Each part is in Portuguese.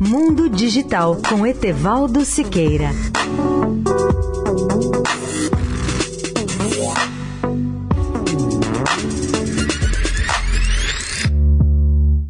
Mundo Digital com Etevaldo Siqueira.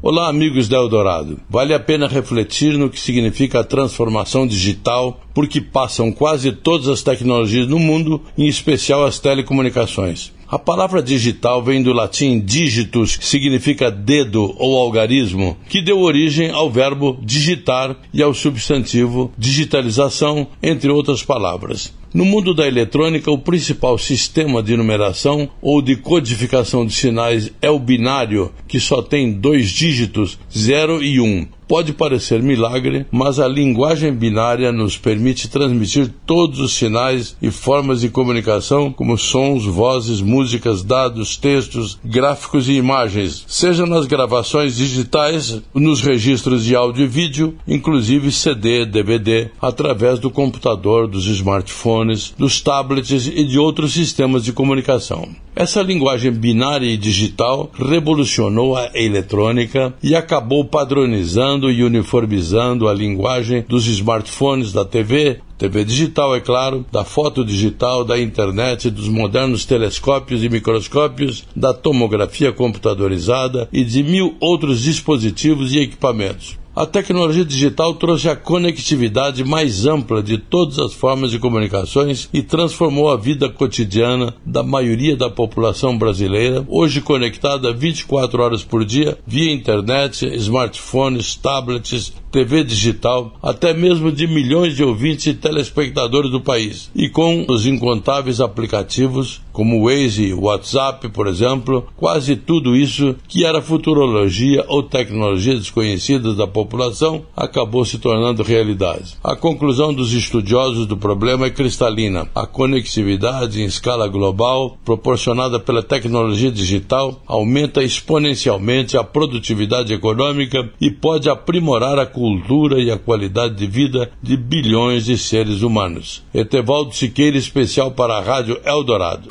Olá, amigos da Eldorado. Vale a pena refletir no que significa a transformação digital, porque passam quase todas as tecnologias no mundo, em especial as telecomunicações. A palavra digital vem do latim digitus, que significa dedo ou algarismo, que deu origem ao verbo digitar e ao substantivo digitalização, entre outras palavras. No mundo da eletrônica, o principal sistema de numeração ou de codificação de sinais é o binário, que só tem dois dígitos, 0 e 1. Um. Pode parecer milagre, mas a linguagem binária nos permite transmitir todos os sinais e formas de comunicação, como sons, vozes, músicas, dados, textos, gráficos e imagens, seja nas gravações digitais, nos registros de áudio e vídeo, inclusive CD, DVD, através do computador, dos smartphones, dos tablets e de outros sistemas de comunicação. Essa linguagem binária e digital revolucionou a eletrônica e acabou padronizando e uniformizando a linguagem dos smartphones, da TV, TV digital, é claro, da foto digital, da internet, dos modernos telescópios e microscópios, da tomografia computadorizada e de mil outros dispositivos e equipamentos. A tecnologia digital trouxe a conectividade mais ampla de todas as formas de comunicações e transformou a vida cotidiana da maioria da população brasileira, hoje conectada 24 horas por dia via internet, smartphones, tablets, TV digital, até mesmo de milhões de ouvintes e telespectadores do país, e com os incontáveis aplicativos como Waze, WhatsApp, por exemplo, quase tudo isso que era futurologia ou tecnologia desconhecida da população acabou se tornando realidade. A conclusão dos estudiosos do problema é cristalina. A conectividade em escala global, proporcionada pela tecnologia digital, aumenta exponencialmente a produtividade econômica e pode aprimorar a cultura e a qualidade de vida de bilhões de seres humanos. Etevaldo Siqueira, especial para a Rádio Eldorado.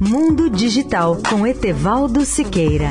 Mundo Digital com Etevaldo Siqueira.